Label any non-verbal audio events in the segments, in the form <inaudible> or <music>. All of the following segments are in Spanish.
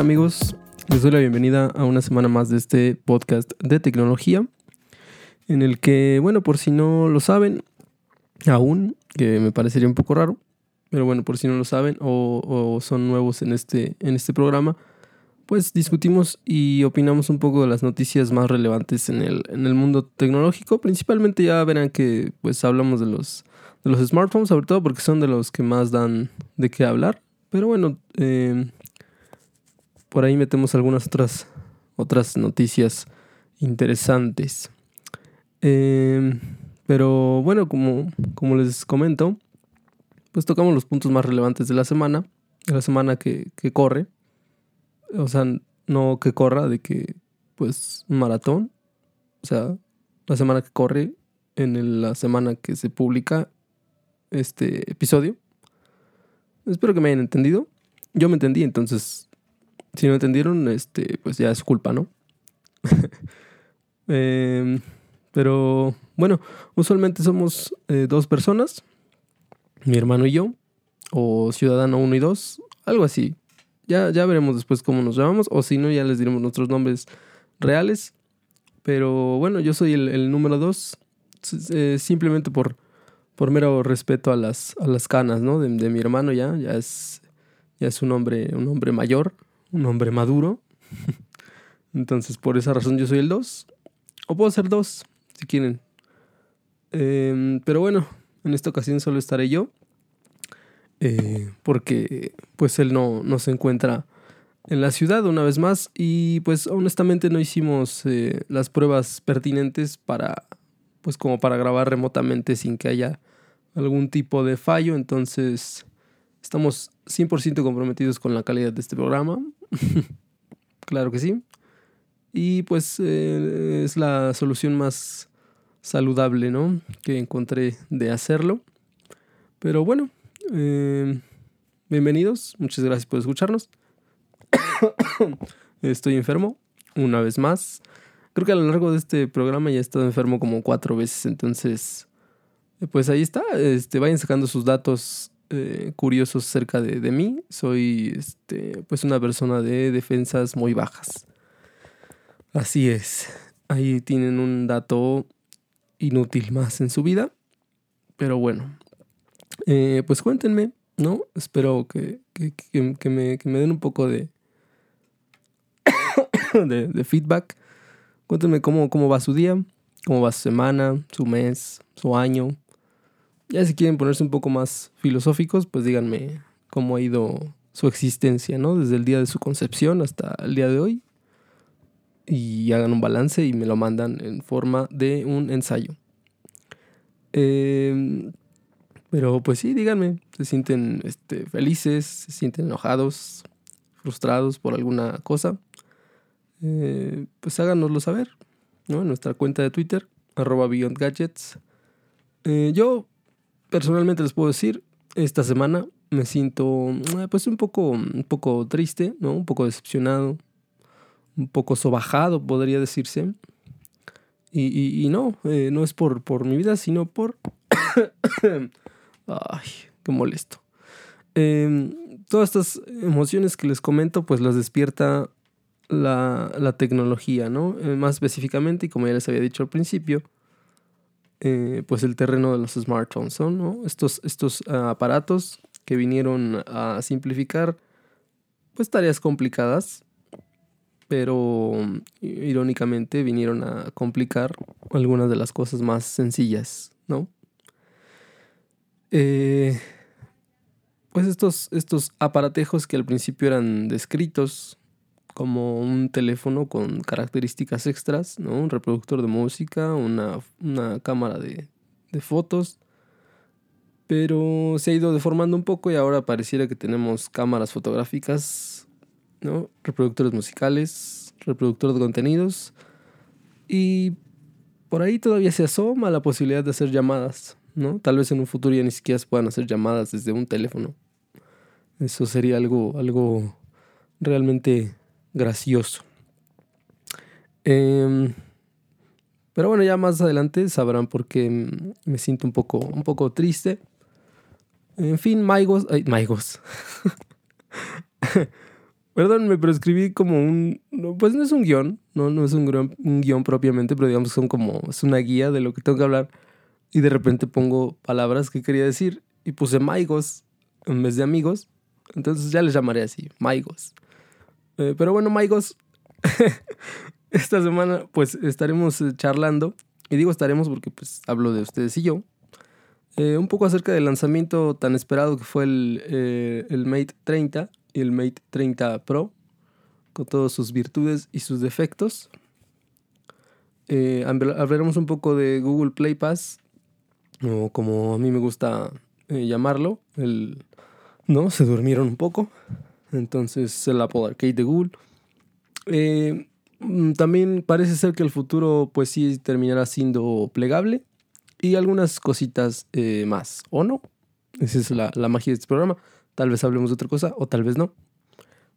Amigos, les doy la bienvenida a una semana más de este podcast de tecnología, en el que, bueno, por si no lo saben, aún, que me parecería un poco raro, pero bueno, por si no lo saben o, o son nuevos en este, en este programa, pues discutimos y opinamos un poco de las noticias más relevantes en el, en el mundo tecnológico. Principalmente ya verán que pues hablamos de los, de los smartphones, sobre todo porque son de los que más dan de qué hablar. Pero bueno, eh, por ahí metemos algunas otras, otras noticias interesantes. Eh, pero bueno, como, como les comento, pues tocamos los puntos más relevantes de la semana, de la semana que, que corre o sea, no que corra, de que, pues, maratón. O sea, la semana que corre en la semana que se publica este episodio. Espero que me hayan entendido. Yo me entendí, entonces, si no entendieron, este, pues ya es culpa, ¿no? <laughs> Em, pero bueno, usualmente somos eh, dos personas, mi hermano y yo, o ciudadano uno y dos, algo así. Ya, ya veremos después cómo nos llamamos, o si no, ya les diremos nuestros nombres reales. Pero bueno, yo soy el, número dos, eh, simplemente por, por mero respeto a las, a las canas, ¿no? De, mi hermano ya, ya es, ya es un hombre, un hombre mayor, un hombre maduro. <laughs> Entonces, por esa razón yo soy el dos. O puedo ser dos, si quieren. Em, pero bueno, en esta ocasión solo estaré yo. Eh, porque pues él no, no, se encuentra en la ciudad una vez más y pues honestamente no hicimos eh, las pruebas pertinentes para pues como para grabar remotamente sin que haya algún tipo de fallo entonces estamos 100% comprometidos con la calidad de este programa <laughs> claro que sí y pues eh, es la solución más saludable ¿no? que encontré de hacerlo pero bueno eh, bienvenidos, muchas gracias por escucharnos. <coughs> Estoy enfermo, una vez más. Creo que a lo largo de este programa ya he estado enfermo como cuatro veces, entonces, eh, pues ahí está. Este, vayan sacando sus datos eh, curiosos acerca de, de, mí. Soy, este, pues una persona de defensas muy bajas. Así es. Ahí tienen un dato inútil más en su vida. Pero bueno, eh, pues cuéntenme, ¿no? Espero que, me, den un poco <coughs> de, de, feedback. Cuéntenme cómo, cómo va su día, cómo va su semana, su mes, su año. Ya si quieren ponerse un poco más filosóficos, pues díganme cómo ha ido su existencia, ¿no? Desde el día de su concepción hasta el día de hoy. Y hagan un balance y me lo mandan en forma de un ensayo. Eh, pero pues sí, díganme, se sienten este, felices, se sienten enojados, frustrados por alguna cosa. Eh, pues háganoslo saber, ¿no? En nuestra cuenta de Twitter, arroba Beyond Gadgets. Eh, yo personalmente les puedo decir, esta semana me siento eh, pues un poco, un poco triste, ¿no? Un poco decepcionado, un poco sobajado, podría decirse. Y, y, no, no es por, por mi vida, sino por <coughs> Ay, qué molesto. Em, todas estas emociones que les comento, pues las despierta la, tecnología, ¿no? Eh, más específicamente, y como ya les había dicho al principio, eh, pues el terreno de los smartphones, ¿no? Estos, estos ah, aparatos que vinieron a simplificar, pues tareas complicadas, pero irónicamente vinieron a complicar algunas de las cosas más sencillas, ¿no? Eh, pues estos, estos aparatejos que al principio eran descritos como un teléfono con características extras, ¿no? Un reproductor de música, una, cámara de, de, fotos. Pero se ha ido deformando un poco y ahora pareciera que tenemos cámaras fotográficas, ¿no? Reproductores musicales, reproductor de contenidos. Y por ahí todavía se asoma la posibilidad de hacer llamadas. ¿no? Tal vez en un futuro ya ni siquiera se puedan hacer llamadas desde un teléfono. Eso sería algo, algo realmente gracioso. Em, pero bueno, ya más adelante sabrán por qué me siento un poco, un poco triste. En fin, Maigos. Ay, Maigos. <laughs> Perdón, pero escribí como un. pues no es un guion, no, no es un, un guion propiamente, pero digamos son como. Es una guía de lo que tengo que hablar. Y de repente pongo palabras que quería decir y puse maigos en vez de amigos. Entonces ya les llamaré así, maigos. Eh, pero bueno, maigos, <laughs> esta semana pues estaremos eh, charlando. Y digo estaremos porque pues hablo de ustedes y yo. Eh, un poco acerca del lanzamiento tan esperado que fue el, el Mate 30 y el Mate 30 Pro. Con todas sus virtudes y sus defectos. hablaremos un poco de Google Play Pass. O como a mí me gusta llamarlo. El, ¿no? Se durmieron un poco. Entonces el Apple Arcade de Google. Eh, mm, también parece ser que el futuro pues sí terminará siendo plegable y algunas cositas eh, más, ¿o no? Esa es la, magia de este programa. Tal vez hablemos de otra cosa o tal vez no.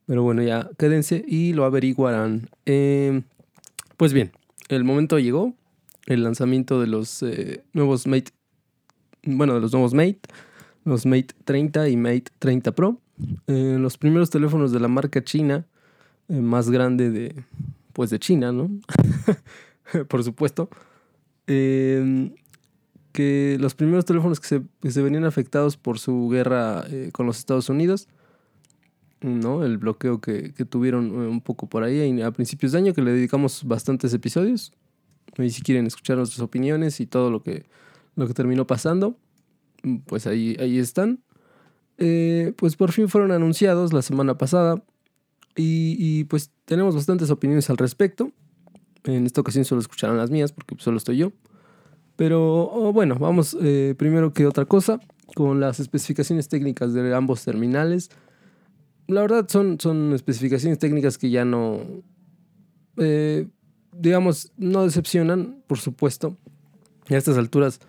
Pero bueno, ya quédense y lo averiguarán. Em, pues bien, el momento llegó. El lanzamiento de los eh, nuevos Mate. Bueno, de los nuevos Mate. Los Mate 30 y Mate 30 Pro. Eh, los primeros teléfonos de la marca china, eh, más grande de, pues de China, ¿no? <laughs> Por supuesto. Em, que los primeros teléfonos que se, venían afectados por su guerra eh, con los Estados Unidos, ¿no? El bloqueo que, tuvieron un poco por ahí a principios de año, que le dedicamos bastantes episodios. Y si quieren escuchar nuestras opiniones y todo lo que, lo que terminó pasando, pues ahí, ahí están. Eh, pues por fin fueron anunciados la semana pasada y, pues tenemos bastantes opiniones al respecto. En esta ocasión solo escucharán las mías porque solo estoy yo. Pero oh, bueno, vamos eh, primero que otra cosa con las especificaciones técnicas de ambos terminales. La verdad son, son especificaciones técnicas que ya no, eh, digamos, no decepcionan, por supuesto. a estas alturas,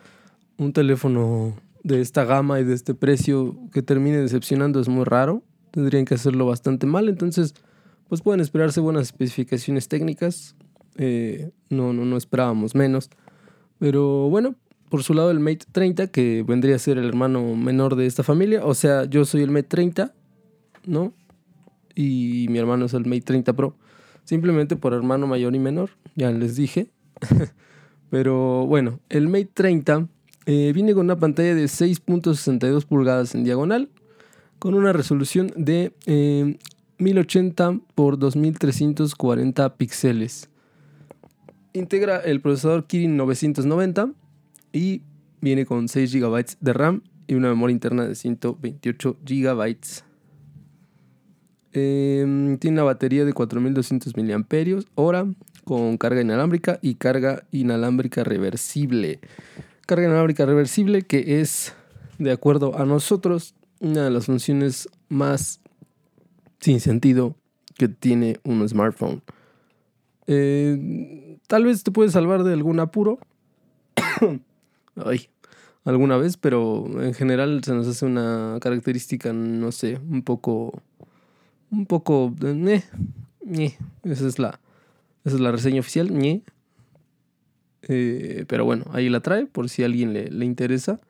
un teléfono de esta gama y de este precio que termine decepcionando es muy raro. Tendrían que hacerlo bastante mal. Entonces, pues pueden esperarse buenas especificaciones técnicas. Eh, no, no, no esperábamos menos. Pero bueno, por su lado el Mate 30, que vendría a ser el hermano menor de esta familia. O sea, yo soy el Mate 30, ¿no? Y mi hermano es el Mate 30 Pro. Simplemente por hermano mayor y menor, ya les dije. <laughs> Pero bueno, el Mate 30 eh, viene con una pantalla de 6.62 pulgadas en diagonal, con una resolución de 1080 x 2340 píxeles. Integra el procesador Kirin 990 y viene con 6 GB de RAM y una memoria interna de 128 GB. Em, tiene una batería de 4200 mAh con carga inalámbrica y carga inalámbrica reversible carga inalámbrica reversible, que es, de acuerdo a nosotros, una de las funciones más sin sentido que tiene un smartphone. Eh, tal vez te puede salvar de algún apuro. <coughs> Ay, alguna vez, pero en general se nos hace una característica, no sé, un poco. Un poco. Eh, esa es la. Esa es la reseña oficial. Eh, pero bueno, ahí la trae por si a alguien le, interesa.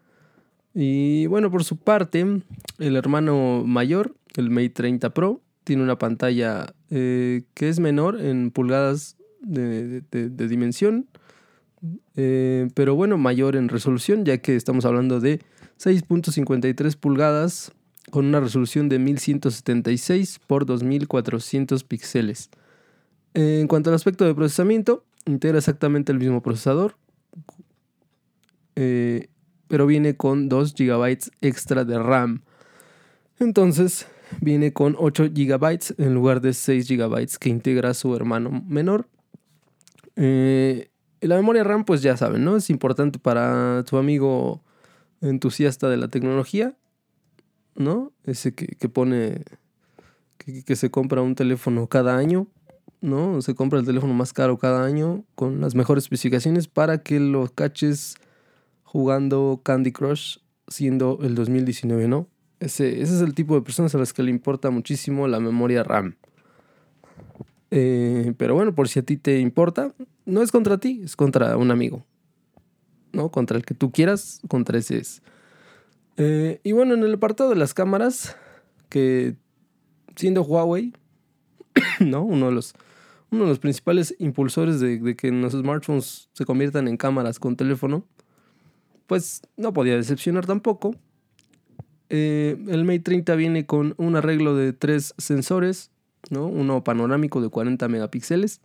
Y bueno, por su parte, el hermano mayor, el Mate 30 Pro, tiene una pantalla eh, que es menor en pulgadas de, dimensión, eh, pero bueno, mayor en resolución, ya que estamos hablando de 6.53 pulgadas con una resolución de 1176 por 2400 píxeles. En cuanto al aspecto de procesamiento, integra exactamente el mismo procesador, eh, pero viene con 2 GB extra de RAM. Entonces viene con 8 GB en lugar de 6 GB que integra su hermano menor. Eh, la memoria RAM, pues ya saben, ¿no? Es importante para tu amigo entusiasta de la tecnología, ¿no? Ese que, pone, que se compra un teléfono cada año ¿no? Se compra el teléfono más caro cada año con las mejores especificaciones para que lo caches jugando Candy Crush siendo el 2019, ¿no? Ese, ese es el tipo de personas a las que le importa muchísimo la memoria RAM. Eh, pero bueno, por si a ti te importa, no es contra ti, es contra un amigo. ¿No? Contra el que tú quieras, contra ese es. Eh, y bueno, en el apartado de las cámaras, que siendo Huawei, <coughs> ¿no? Uno de los, uno de los principales impulsores de, que los smartphones se conviertan en cámaras con teléfono, pues no podía decepcionar tampoco. Eh, el Mate 30 viene con un arreglo de tres sensores, ¿no? Uno panorámico de 40 megapíxeles,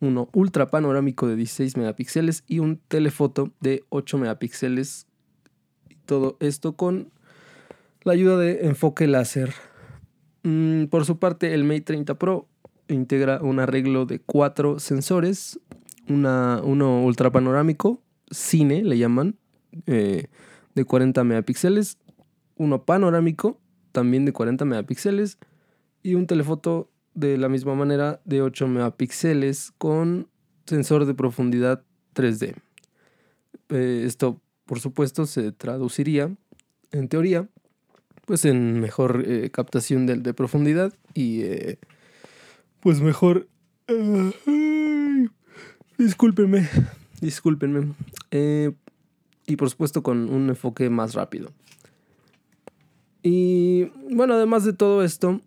uno ultra panorámico de 16 megapíxeles y un telefoto de 8 megapíxeles. Todo esto con la ayuda de enfoque láser. Mm, por su parte, el Mate 30 Pro integra un arreglo de cuatro sensores, una, uno ultra panorámico, cine le llaman, eh, de 40 megapíxeles, uno panorámico, también de 40 megapíxeles, y un telefoto de la misma manera de 8 megapíxeles con sensor de profundidad 3D. Eh, esto, por supuesto, se traduciría, en teoría, pues en mejor eh, captación de, de, profundidad y pues mejor... discúlpenme, discúlpenme. y por supuesto con un enfoque más rápido. Y bueno, además de todo esto,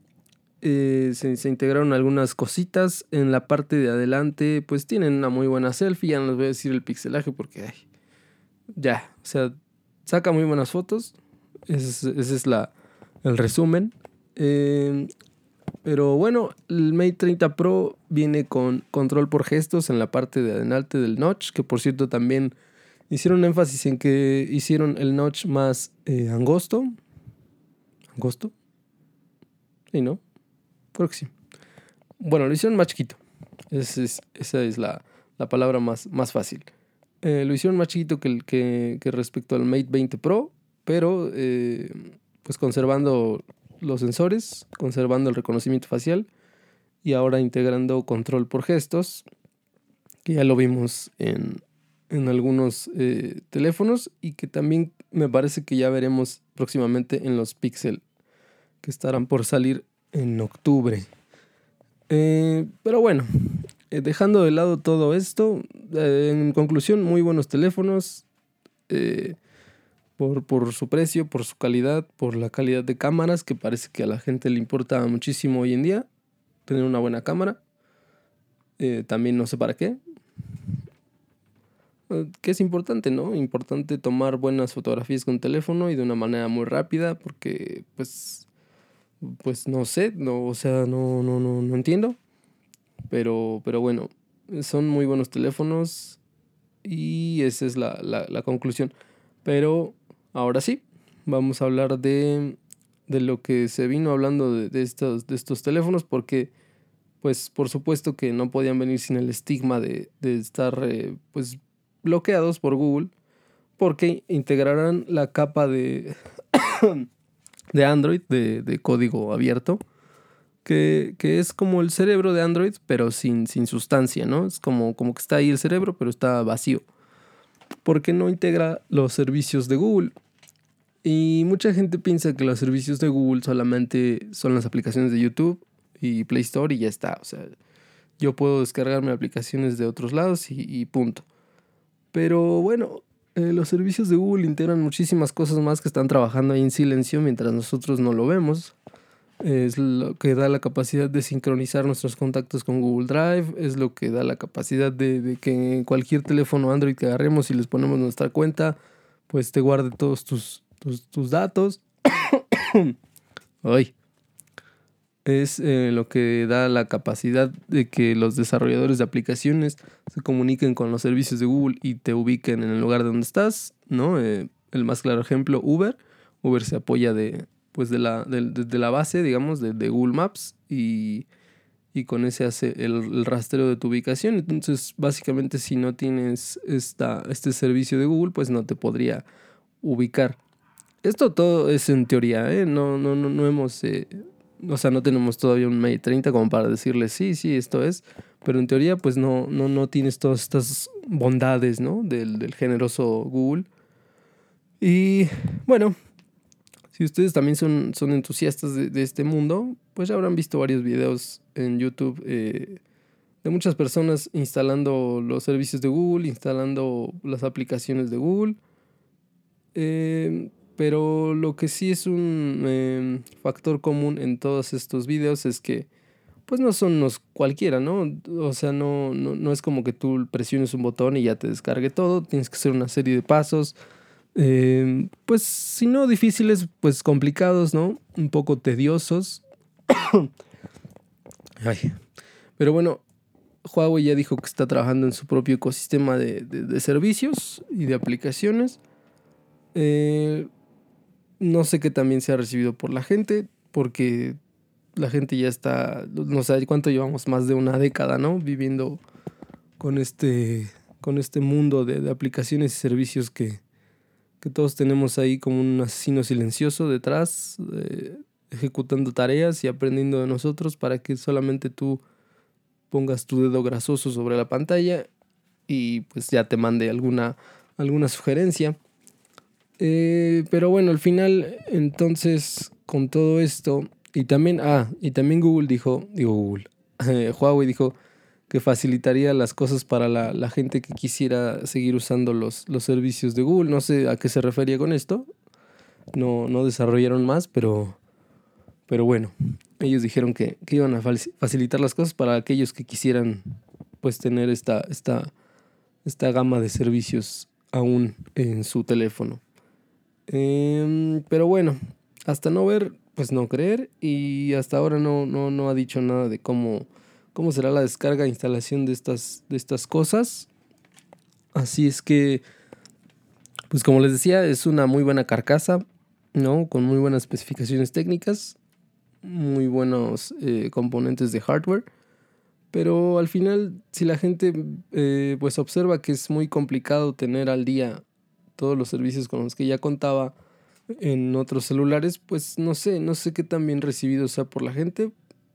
eh, se, integraron algunas cositas. En la parte de adelante, pues tienen una muy buena selfie. Ya no les voy a decir el pixelaje porque ya, o sea, saca muy buenas fotos. Ese es, la, el resumen. Eh, pero bueno, el Mate 30 Pro viene con control por gestos en la parte de adelante del notch, que por cierto también hicieron énfasis en que hicieron el notch más eh, angosto. ¿Angosto? Sí, ¿no? Creo que sí. Bueno, lo hicieron más chiquito. esa es la, palabra más, más fácil. Eh, lo hicieron más chiquito que, el, que, respecto al Mate 20 Pro, pero eh, pues conservando los sensores, conservando el reconocimiento facial y ahora integrando control por gestos, que ya lo vimos en, en algunos eh, teléfonos y que también me parece que ya veremos próximamente en los Pixel, que estarán por salir en octubre. Eh, pero bueno, eh, dejando de lado todo esto, en conclusión, muy buenos teléfonos por, su precio, por su calidad, por la calidad de cámaras, que parece que a la gente le importa muchísimo hoy en día tener una buena cámara. Eh, también no sé para qué. Eh, que es importante, ¿no? Importante tomar buenas fotografías con teléfono y de una manera muy rápida, porque pues, pues no sé, no, o sea, no, no, no, no entiendo. Pero, pero bueno, son muy buenos teléfonos y esa es la, la, la conclusión. Pero Ahora sí, vamos a hablar de, de lo que se vino hablando de, de, estos, de estos teléfonos porque pues por supuesto que no podían venir sin el estigma de, de estar eh, pues bloqueados por Google porque integrarán la capa de, <coughs> de Android de, de código abierto que, que, es como el cerebro de Android pero sin, sin sustancia, ¿no? Es como, como que está ahí el cerebro pero está vacío porque no integra los servicios de Google. Y mucha gente piensa que los servicios de Google solamente son las aplicaciones de YouTube y Play Store y ya está. O sea, yo puedo descargarme aplicaciones de otros lados y, punto. Pero bueno, eh, los servicios de Google integran muchísimas cosas más que están trabajando ahí en silencio mientras nosotros no lo vemos. Es lo que da la capacidad de sincronizar nuestros contactos con Google Drive, es lo que da la capacidad de, de que cualquier teléfono Android que agarremos y les ponemos nuestra cuenta, pues te guarde todos tus, tus, datos. <coughs> Ay. Es eh, lo que da la capacidad de que los desarrolladores de aplicaciones se comuniquen con los servicios de Google y te ubiquen en el lugar de donde estás, ¿no? Eh, el más claro ejemplo, Uber. Uber se apoya de, pues de, la, de, la base, digamos, de, Google Maps y, y, con ese hace el, el, rastreo de tu ubicación. Entonces, básicamente, si no tienes esta, este servicio de Google, pues no te podría ubicar. Esto todo es en teoría, ¿eh? No, no, no, no hemos... Eh, o sea, no tenemos todavía un Mate 30 como para decirle sí, sí, esto es. Pero en teoría, pues no, no, no tienes todas estas bondades, ¿no? Del, del generoso Google. Y bueno, si ustedes también son, son entusiastas de, este mundo, pues ya habrán visto varios videos en YouTube eh, de muchas personas instalando los servicios de Google, instalando las aplicaciones de Google. Eh, pero lo que sí es un em, factor común en todos estos videos es que pues no son los cualquiera, ¿no? O sea, no, no, no, es como que tú presiones un botón y ya te descargue todo, tienes que hacer una serie de pasos, eh, pues si no difíciles, pues complicados, ¿no? Un poco tediosos. <coughs> Ay. Pero bueno, Huawei ya dijo que está trabajando en su propio ecosistema de, de, servicios y de aplicaciones. Eh, no sé qué también se ha recibido por la gente, porque la gente ya está, no sé cuánto llevamos, más de una década, ¿no? Viviendo con este, con este mundo de, aplicaciones y servicios que, que, todos tenemos ahí como un asesino silencioso detrás, eh, ejecutando tareas y aprendiendo de nosotros para que solamente tú pongas tu dedo grasoso sobre la pantalla y pues ya te mande alguna, alguna sugerencia. Eh, pero bueno, al final, entonces, con todo esto, y también, ah, y también Google dijo, digo Google, <laughs> Huawei dijo que facilitaría las cosas para la, gente que quisiera seguir usando los, los servicios de Google. No sé a qué se refería con esto. No, no desarrollaron más, pero, pero bueno, ellos dijeron que, iban a facilitar las cosas para aquellos que quisieran pues tener esta, esta, esta gama de servicios aún en su teléfono. Em, pero bueno, hasta no ver, pues no creer y hasta ahora no, no, no ha dicho nada de cómo, cómo será la descarga e instalación de estas, de estas cosas. Así es que, pues como les decía, es una muy buena carcasa, ¿no? Con muy buenas especificaciones técnicas, muy buenos eh, componentes de hardware. Pero al final, si la gente eh, pues observa que es muy complicado tener al día todos los servicios con los que ya contaba, en otros celulares, pues no sé, no sé qué tan bien recibido sea por la gente.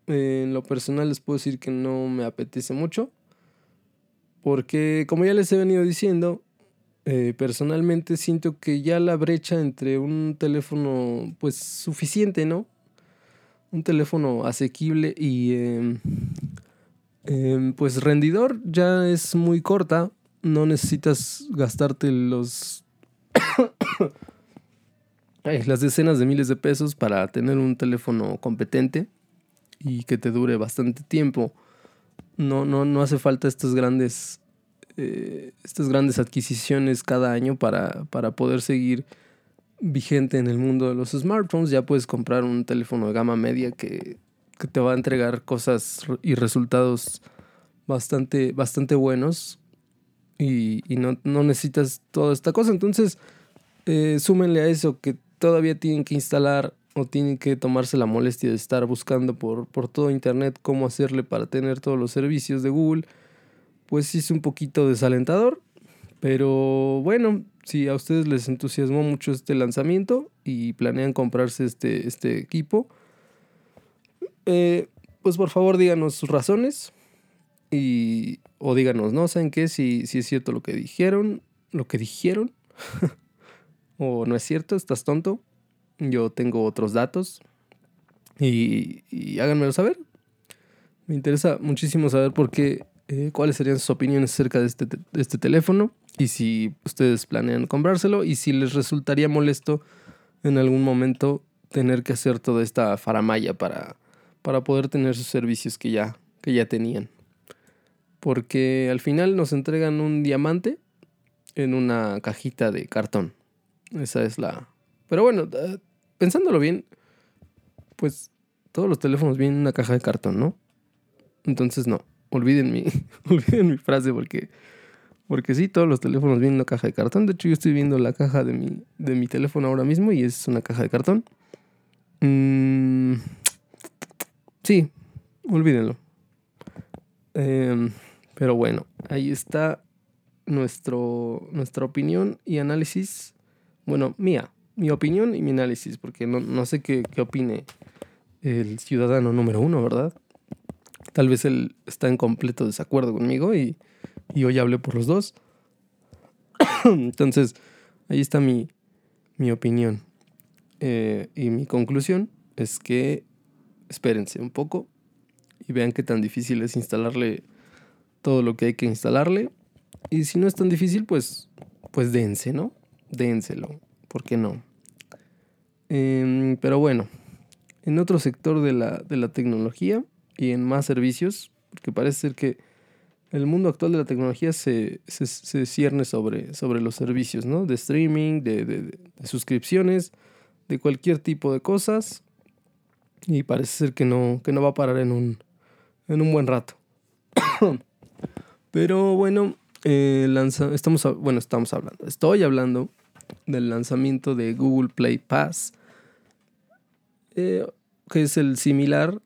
en lo personal les puedo decir que no me apetece mucho. Porque como ya les he venido diciendo, eh, personalmente siento que ya la brecha entre un teléfono pues suficiente, ¿no? Un teléfono asequible y em, em, pues rendidor ya es muy corta. No necesitas gastarte los <coughs> las decenas de miles de pesos para tener un teléfono competente y que te dure bastante tiempo. No, no, no hace falta estas grandes, eh, estas grandes adquisiciones cada año para, para poder seguir vigente en el mundo de los smartphones. Ya puedes comprar un teléfono de gama media que, te va a entregar cosas y resultados bastante, bastante buenos y, no, necesitas toda esta cosa. Entonces, eh, súmenle a eso que todavía tienen que instalar o tienen que tomarse la molestia de estar buscando por, por todo internet cómo hacerle para tener todos los servicios de Google, pues sí es un poquito desalentador. Pero bueno, si a ustedes les entusiasmó mucho este lanzamiento y planean comprarse este, este equipo, eh, pues por favor díganos sus razones y o díganos, ¿no? ¿Saben qué? Si, si es cierto lo que dijeron, lo que dijeron. <laughs> o no es cierto, estás tonto, yo tengo otros datos y, háganmelo saber. Me interesa muchísimo saber por qué, eh, cuáles serían sus opiniones acerca de este, de este teléfono y si ustedes planean comprárselo y si les resultaría molesto en algún momento tener que hacer toda esta faramaya para, para poder tener sus servicios que ya, que ya tenían. Porque al final nos entregan un diamante en una cajita de cartón. Esa es la... Pero bueno, eh, pensándolo bien, pues todos los teléfonos vienen en una caja de cartón, ¿no? Entonces no, olviden mi, <laughs> olviden mi frase porque, porque sí, todos los teléfonos vienen en una caja de cartón. De hecho, yo estoy viendo la caja de mi, de mi teléfono ahora mismo y es una caja de cartón. Mm, sí, olvídenlo. Em, pero bueno, ahí está nuestro, nuestra opinión y análisis bueno, mía, mi opinión y mi análisis, porque no, sé qué, opine el ciudadano número uno, ¿verdad? Tal vez él está en completo desacuerdo conmigo y, hoy hablé por los dos. <coughs> Entonces, ahí está mi, opinión. Eh, y mi conclusión es que espérense un poco y vean qué tan difícil es instalarle todo lo que hay que instalarle. Y si no es tan difícil, pues, pues ¿no? dénselo, ¿por qué no? Em, pero bueno, en otro sector de la, tecnología, y en más servicios, porque parece ser que el mundo actual de la tecnología se, se, cierne sobre, sobre los servicios, ¿no? De streaming, de, de, suscripciones, de cualquier tipo de cosas. Y parece ser que no, que no va a parar en un, en un buen rato. <coughs> Pero bueno, eh, estamos, bueno, estamos hablando, estoy hablando del lanzamiento de Google Play Pass, eh, que es el similar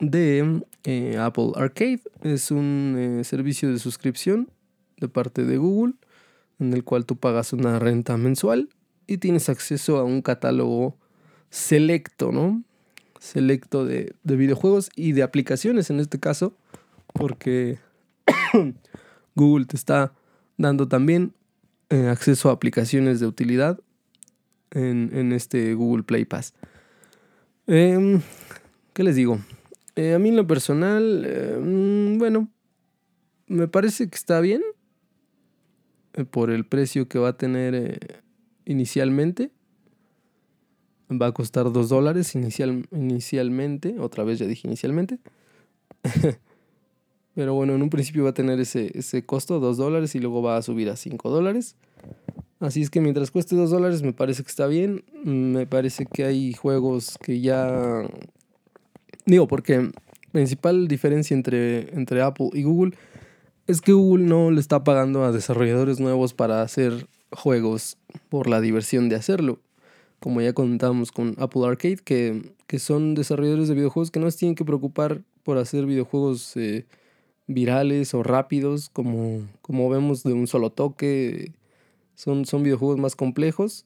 de eh, Apple Arcade. Es un eh, servicio de suscripción de parte de Google en el cual tú pagas una renta mensual y tienes acceso a un catálogo selecto, ¿no? Selecto de, de videojuegos y de aplicaciones en este caso, porque <coughs> Google te está dando también eh, acceso a aplicaciones de utilidad en, este Google Play Pass. Em, ¿Qué les digo? Eh, a mí en lo personal, mm, bueno, me parece que está bien eh, por el precio que va a tener inicialmente. Va a costar 2 dólares inicial, inicialmente. Otra vez ya dije inicialmente. <laughs> Pero bueno, en un principio va a tener ese, ese costo, 2 dólares, y luego va a subir a 5 dólares. Así es que mientras cueste 2 dólares me parece que está bien. Me parece que hay juegos que ya Digo, porque principal diferencia entre, entre Apple y Google es que Google no le está pagando a desarrolladores nuevos para hacer juegos por la diversión de hacerlo. Como ya contábamos con Apple Arcade, que, que son desarrolladores de videojuegos que no se tienen que preocupar por hacer videojuegos eh, virales o rápidos, como, como vemos de un solo toque. Son, son videojuegos más complejos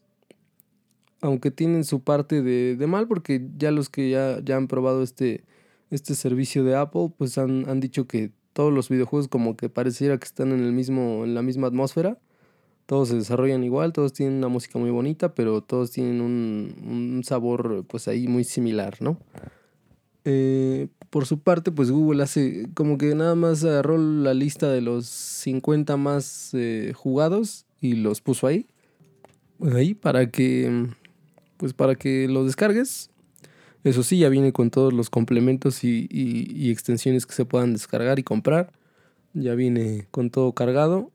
aunque tienen su parte de, de mal, porque ya los que ya, ya han probado este, este servicio de Apple, pues han, han, dicho que todos los videojuegos como que pareciera que están en, el mismo, en la misma atmósfera. Todos se desarrollan igual, todos tienen una música muy bonita, pero todos tienen un, un sabor pues ahí muy similar, ¿no? Eh, por su parte, pues Google hace como que nada más agarró la lista de los 50 más eh, jugados y los puso ahí. Ahí para que pues para que lo descargues. Eso sí, ya viene con todos los complementos y, extensiones que se puedan descargar y comprar. Ya viene con todo cargado.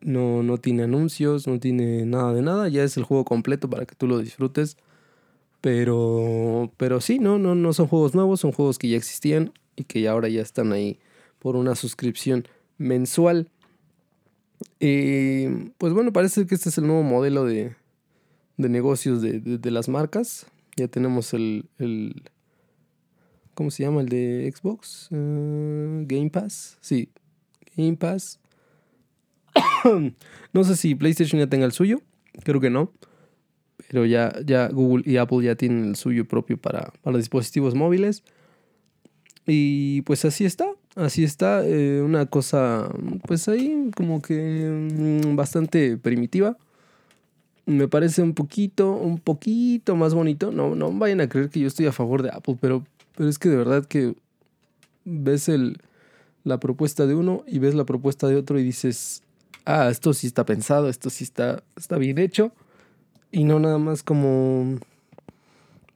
No, no tiene anuncios, no tiene nada de nada. Ya es el juego completo para que tú lo disfrutes. Pero, pero sí, no, no, no son juegos nuevos, son juegos que ya existían y que ahora ya están ahí por una suscripción mensual. Y pues bueno, parece que este es el nuevo modelo de, de negocios de, de, las marcas. Ya tenemos el, el, ¿Cómo se llama? El de Xbox. Eh, Game Pass. Sí, Game Pass. <coughs> no sé si PlayStation ya tenga el suyo. Creo que no. Pero ya, ya Google y Apple ya tienen el suyo propio para, para dispositivos móviles. Y pues así está. Así está. Eh, una cosa, pues ahí como que mm, bastante primitiva me parece un poquito, un poquito más bonito. No, no vayan a creer que yo estoy a favor de Apple, pero, pero es que de verdad que ves el, la propuesta de uno y ves la propuesta de otro y dices, ah, esto sí está pensado, esto sí está, está bien hecho. Y no nada más como,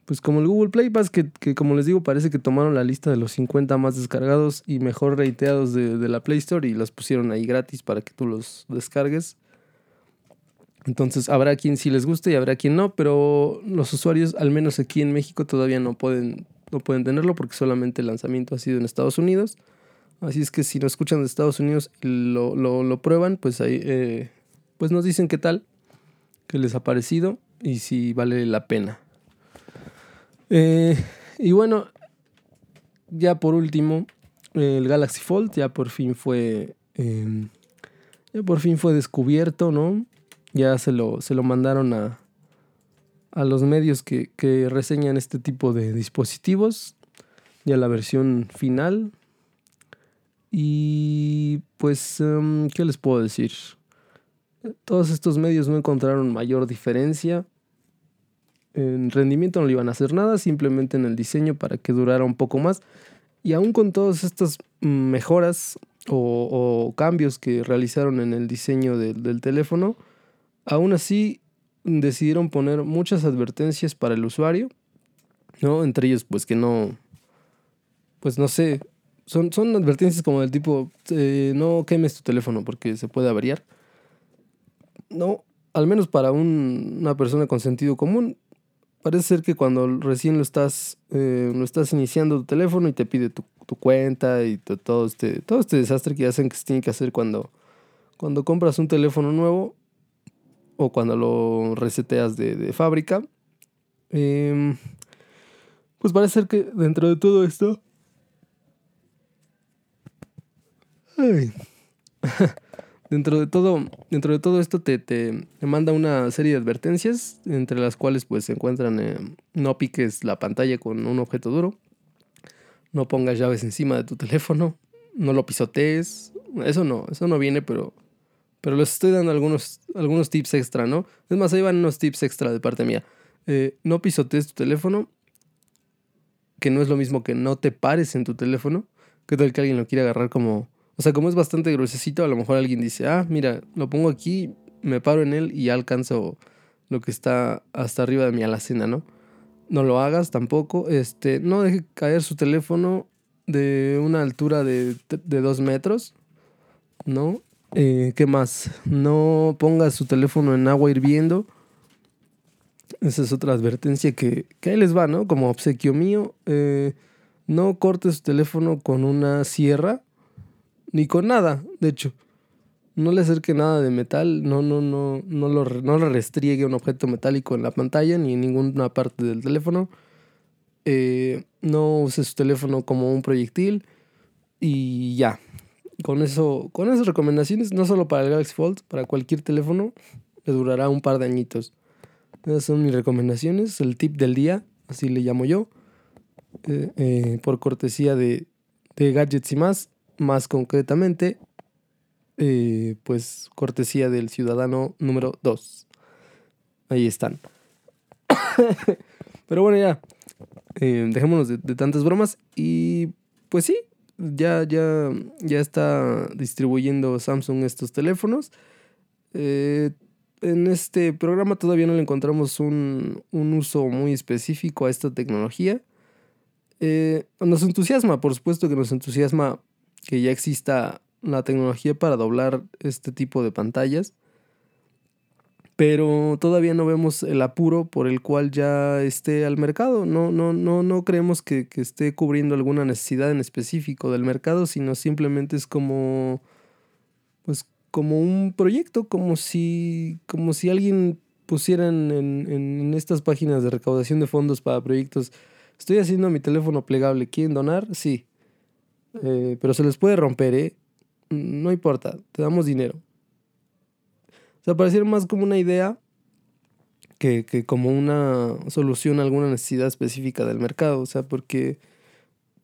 pues como el Google Play Pass, que, que como les digo, parece que tomaron la lista de los 50 más descargados y mejor reiteados de, de la Play Store y los pusieron ahí gratis para que tú los descargues. Entonces habrá quien sí les guste y habrá quien no, pero los usuarios, al menos aquí en México, todavía no pueden, no pueden tenerlo porque solamente el lanzamiento ha sido en Estados Unidos. Así es que si lo escuchan de Estados Unidos y lo, lo, prueban, pues ahí eh, pues nos dicen qué tal, qué les ha parecido y si vale la pena. Eh, y bueno, ya por último, el Galaxy Fold ya por fin fue. Em, ya por fin fue descubierto, ¿no? ya se lo, se lo mandaron a, a los medios que, que, reseñan este tipo de dispositivos, ya la versión final. Y pues, em, ¿qué les puedo decir? Todos estos medios no encontraron mayor diferencia. En rendimiento no le iban a hacer nada, simplemente en el diseño para que durara un poco más. Y aún con todas estas mejoras o, cambios que realizaron en el diseño del teléfono, Aún así, decidieron poner muchas advertencias para el usuario, ¿no? Entre ellos, pues que no, pues no sé, son, son advertencias como del tipo, eh, no quemes tu teléfono porque se puede averiar. No, al menos para una persona con sentido común, parece ser que cuando recién lo estás, eh, lo estás iniciando tu teléfono y te pide tu, cuenta y todo, este, todo este desastre que hacen que se tiene que hacer cuando, cuando compras un teléfono nuevo o cuando lo reseteas de, de fábrica. Em, pues parece ser que dentro de todo esto... <laughs> dentro de todo, dentro de todo esto te, te, manda una serie de advertencias, entre las cuales pues se encuentran eh, no piques la pantalla con un objeto duro, no pongas llaves encima de tu teléfono, no lo pisotees, eso no, eso no viene, pero, pero les estoy dando algunos, algunos tips extra, ¿no? Es más, ahí van unos tips extra de parte mía. Eh, no pisotees tu teléfono que no es lo mismo que no te pares en tu teléfono. ¿Qué tal que alguien lo quiere agarrar como... O sea, como es bastante gruesecito, a lo mejor alguien dice, ah, mira, lo pongo aquí, me paro en él y ya alcanzo lo que está hasta arriba de mi alacena, ¿no? No lo hagas tampoco. Este, no deje caer su teléfono de una altura de, de dos metros, ¿no? Eh, ¿Qué más? No ponga su teléfono en agua hirviendo esa es otra advertencia que, que ahí les va, ¿no? Como obsequio mío, eh, no cortes tu teléfono con una sierra, ni con nada, de hecho. No le acerque nada de metal, no, no, no, no, lo, no le restriegue un objeto metálico en la pantalla ni en ninguna parte del teléfono. Eh, no use su teléfono como un proyectil y ya. Con eso, con esas recomendaciones, no solo para el Galaxy Fold, para cualquier teléfono, le durará un par de añitos. Esas son mis recomendaciones, el tip del día, así le llamo yo, eh, eh, por cortesía de, Gadgets y más, más concretamente, eh, pues cortesía del ciudadano número 2. Ahí están. <coughs> Pero bueno, ya, dejémonos de, tantas bromas y pues sí, ya, ya, ya está distribuyendo Samsung estos teléfonos. Eh, en este programa todavía no le encontramos un, uso muy específico a esta tecnología. Eh, nos entusiasma, por supuesto que nos entusiasma que ya exista la tecnología para doblar este tipo de pantallas. Pero todavía no vemos el apuro por el cual ya esté al mercado. No, no, no, no creemos que, que esté cubriendo alguna necesidad en específico del mercado, sino simplemente es como pues como un proyecto, como si, como si alguien pusiera en, en, estas páginas de recaudación de fondos para proyectos, estoy haciendo mi teléfono plegable, ¿quieren donar? Sí. Eh, pero se les puede romper, ¿eh? No importa, te damos dinero. O sea, pareciera más como una idea que, que, como una solución a alguna necesidad específica del mercado. O sea, porque,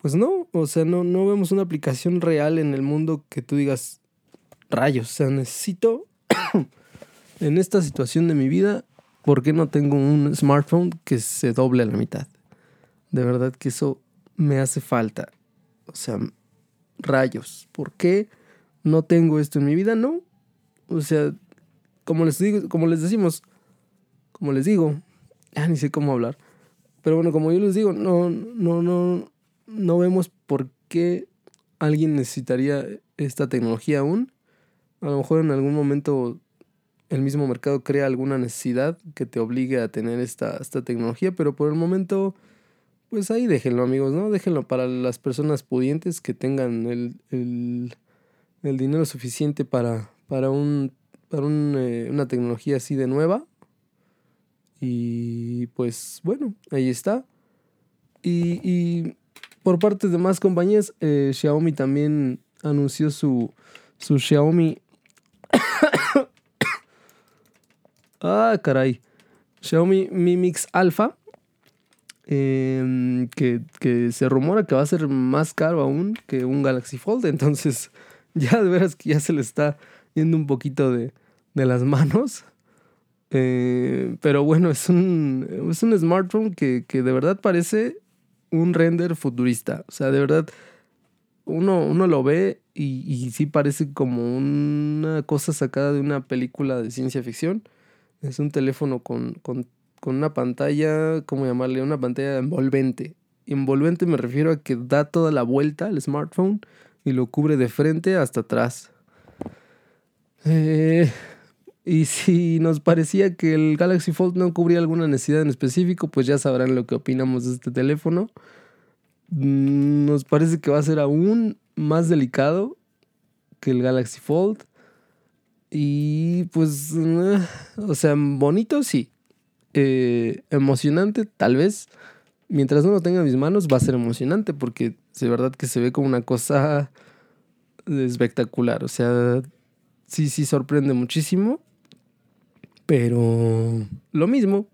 pues no, o sea, no, no vemos una aplicación real en el mundo que tú digas, rayos, o sea, necesito <coughs> en esta situación de mi vida, ¿por qué no tengo un smartphone que se doble a la mitad? De verdad que eso me hace falta. O sea, rayos, ¿por qué no tengo esto en mi vida? No. O sea, como les digo, como les decimos, como les digo, ya ni sé cómo hablar. Pero bueno, como yo les digo, no, no, no, no vemos por qué alguien necesitaría esta tecnología aún. A lo mejor en algún momento el mismo mercado crea alguna necesidad que te obligue a tener esta, esta tecnología, pero por el momento, pues ahí déjenlo amigos, ¿no? Déjenlo para las personas pudientes que tengan el, el, el dinero suficiente para, para, un, para un, eh, una tecnología así de nueva. Y pues bueno, ahí está. Y, y por parte de más compañías, eh, Xiaomi también anunció su, su Xiaomi <coughs> ah, caray. Xiaomi Mi Mix Alpha. Em, que, se rumora que va a ser más caro aún que un Galaxy Fold. <laughs> Entonces, ya de veras que ya se le está yendo un poquito de, las manos. Eh, pero bueno, es un, es un smartphone que, que, de verdad parece un render futurista. O sea, de verdad, uno, uno lo ve y, y sí parece como una cosa sacada de una película de ciencia ficción. Es un teléfono con, con una pantalla, ¿cómo llamarle? Una pantalla envolvente. envolvente me refiero a que da toda la vuelta al smartphone y lo cubre de frente hasta atrás. Eh, y si nos parecía que el Galaxy Fold no cubría alguna necesidad en específico, pues ya sabrán lo que opinamos de este teléfono. Nos parece que va a ser aún más delicado que el Galaxy Fold. Y pues, eh, o sea, bonito sí. Eh, emocionante tal vez. Mientras no lo tenga en mis manos va a ser emocionante porque de verdad que se ve como una cosa espectacular. O sea, sí, sí sorprende muchísimo. Pero lo mismo.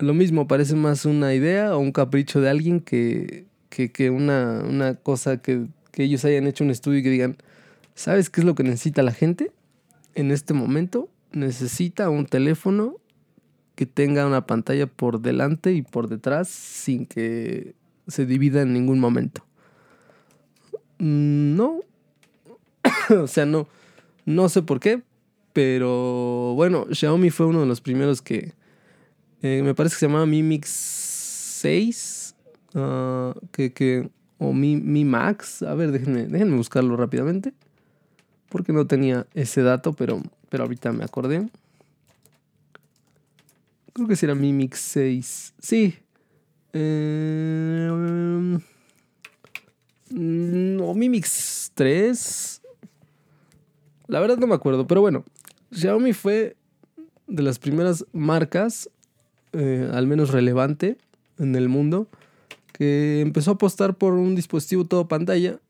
Lo mismo, parece más una idea o un capricho de alguien que, que, una, una, cosa que, que ellos hayan hecho un estudio y que digan, ¿sabes qué es lo que necesita la gente? En este momento necesita un teléfono que tenga una pantalla por delante y por detrás sin que se divida en ningún momento. Mm, no. <coughs> o sea, no. No sé por qué. Pero bueno, Xiaomi fue uno de los primeros que. Eh, me parece que se llamaba Mi Mix 6. Ah, que, que, o Mi, Mi Max. A ver, déjenme, déjenme buscarlo rápidamente. Porque no tenía ese dato, pero, pero ahorita me acordé. Creo que será Mi Mix 6. Sí. Eh, mm, o Mi Mix 3. La verdad no me acuerdo, pero bueno. Xiaomi fue de las primeras marcas, eh, al menos relevante en el mundo, que empezó a apostar por un dispositivo todo pantalla.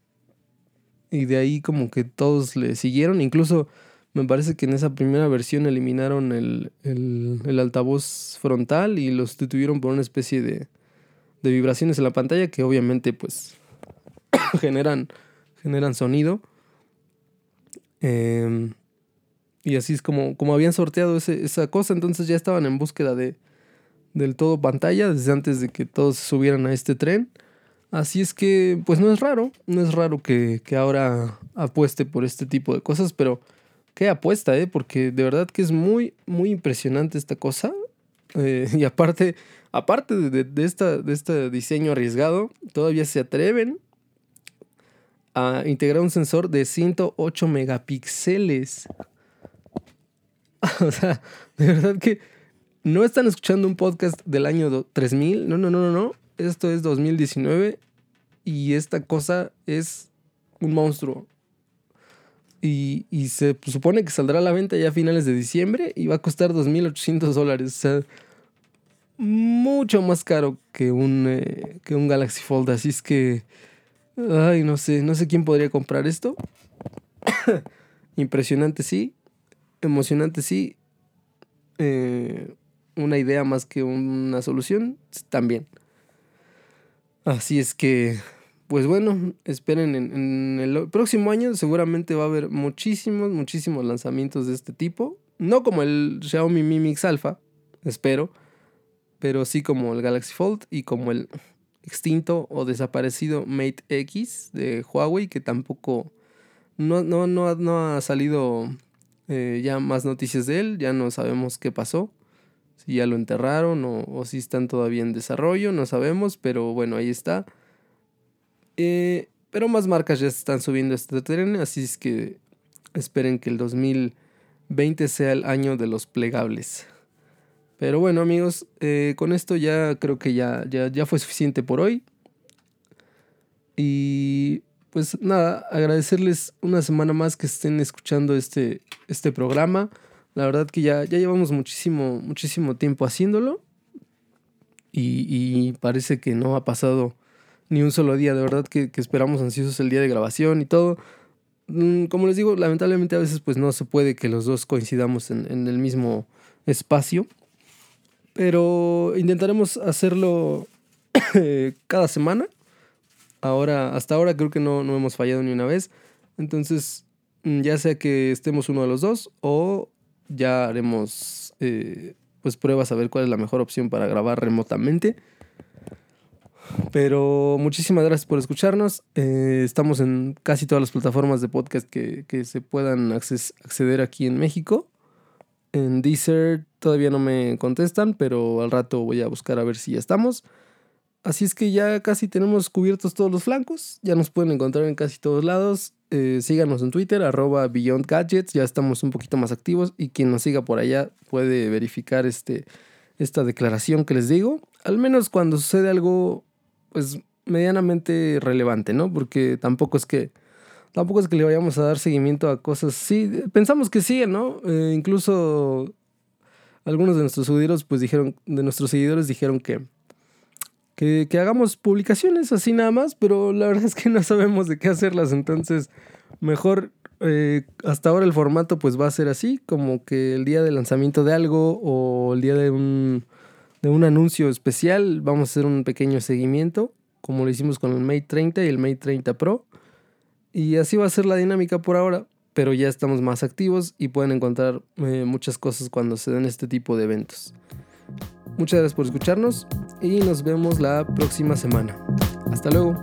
Y de ahí como que todos le siguieron. Incluso me parece que en esa primera versión eliminaron el, altavoz frontal y lo sustituyeron por una especie de, de vibraciones en la pantalla que obviamente pues <coughs> generan, generan sonido. Eh, y así es como, como habían sorteado esa cosa, entonces ya estaban en búsqueda de, del todo pantalla desde antes de que todos subieran a este tren. Así es que, pues no es raro, no es raro que, ahora apueste por este tipo de cosas, pero qué apuesta, ¿eh? Porque de verdad que es muy, muy impresionante esta cosa. Eh, y aparte, aparte de, esta, de este diseño arriesgado, todavía se atreven a integrar un sensor de 108 megapíxeles. <laughs> o sea, de verdad que no están escuchando un podcast del año 3000. No, no, no, no, no. Esto es 2019 y esta cosa es un monstruo. Y, se supone que saldrá a la venta ya a finales de diciembre y va a costar 2.800 dólares. O sea, mucho más caro que un, eh, que un Galaxy Fold. Así es que, ay, no sé, no sé quién podría comprar esto. <coughs> Impresionante, sí emocionante, sí. Eh, una idea más que una solución, también. Así es que, pues bueno, esperen en, el próximo año seguramente va a haber muchísimos, muchísimos lanzamientos de este tipo. No como el Xiaomi Mi Mix Alpha, espero, pero sí como el Galaxy Fold y como el extinto o desaparecido Mate X de Huawei, que tampoco no, no, no, no ha salido eh, ya más noticias de él, ya no sabemos qué pasó, si ya lo enterraron o, si están todavía en desarrollo, no sabemos, pero bueno, ahí está. Eh, pero más marcas ya están subiendo este tren, así es que esperen que el 2020 sea el año de los plegables. Pero bueno amigos, eh, con esto ya creo que ya, ya, ya fue suficiente por hoy. Y pues nada, agradecerles una semana más que estén escuchando este, este programa. La verdad que ya, ya llevamos muchísimo, muchísimo tiempo haciéndolo. Y, parece que no ha pasado ni un solo día. De verdad que, esperamos ansiosos el día de grabación y todo. Mm, como les digo, lamentablemente a veces pues no se puede que los dos coincidamos en, en el mismo espacio. Pero intentaremos hacerlo <coughs> cada semana ahora, hasta ahora creo que no, no hemos fallado ni una vez. Entonces, mm, ya sea que estemos uno de los dos o ya haremos eh, pues pruebas a ver cuál es la mejor opción para grabar remotamente. Pero muchísimas gracias por escucharnos. Eh, estamos en casi todas las plataformas de podcast que, que se puedan acceder aquí en México. En Deezer todavía no me contestan, pero al rato voy a buscar a ver si ya estamos. Así es que ya casi tenemos cubiertos todos los flancos. Ya nos pueden encontrar en casi todos lados. Eh, síganos en Twitter, arroba Beyond Gadgets. Ya estamos un poquito más activos. Y quien nos siga por allá puede verificar este, esta declaración que les digo. Al menos cuando sucede algo, pues medianamente relevante, ¿no? Porque tampoco es que tampoco es que le vayamos a dar seguimiento a cosas. Sí, pensamos que sí, ¿no? Eh, incluso algunos de nuestros seguidores, pues dijeron, de nuestros seguidores dijeron que, que, que, hagamos publicaciones así nada más, pero la verdad es que no sabemos de qué hacerlas, entonces mejor eh, hasta ahora el formato pues va a ser así, como que el día de lanzamiento de algo o el día de un, de un anuncio especial vamos a hacer un pequeño seguimiento, como lo hicimos con el Mate 30 y el Mate 30 Pro. Y así va a ser la dinámica por ahora, pero ya estamos más activos y pueden encontrar eh, muchas cosas cuando se den este tipo de eventos. Muchas gracias por escucharnos y nos vemos la próxima semana. Hasta luego.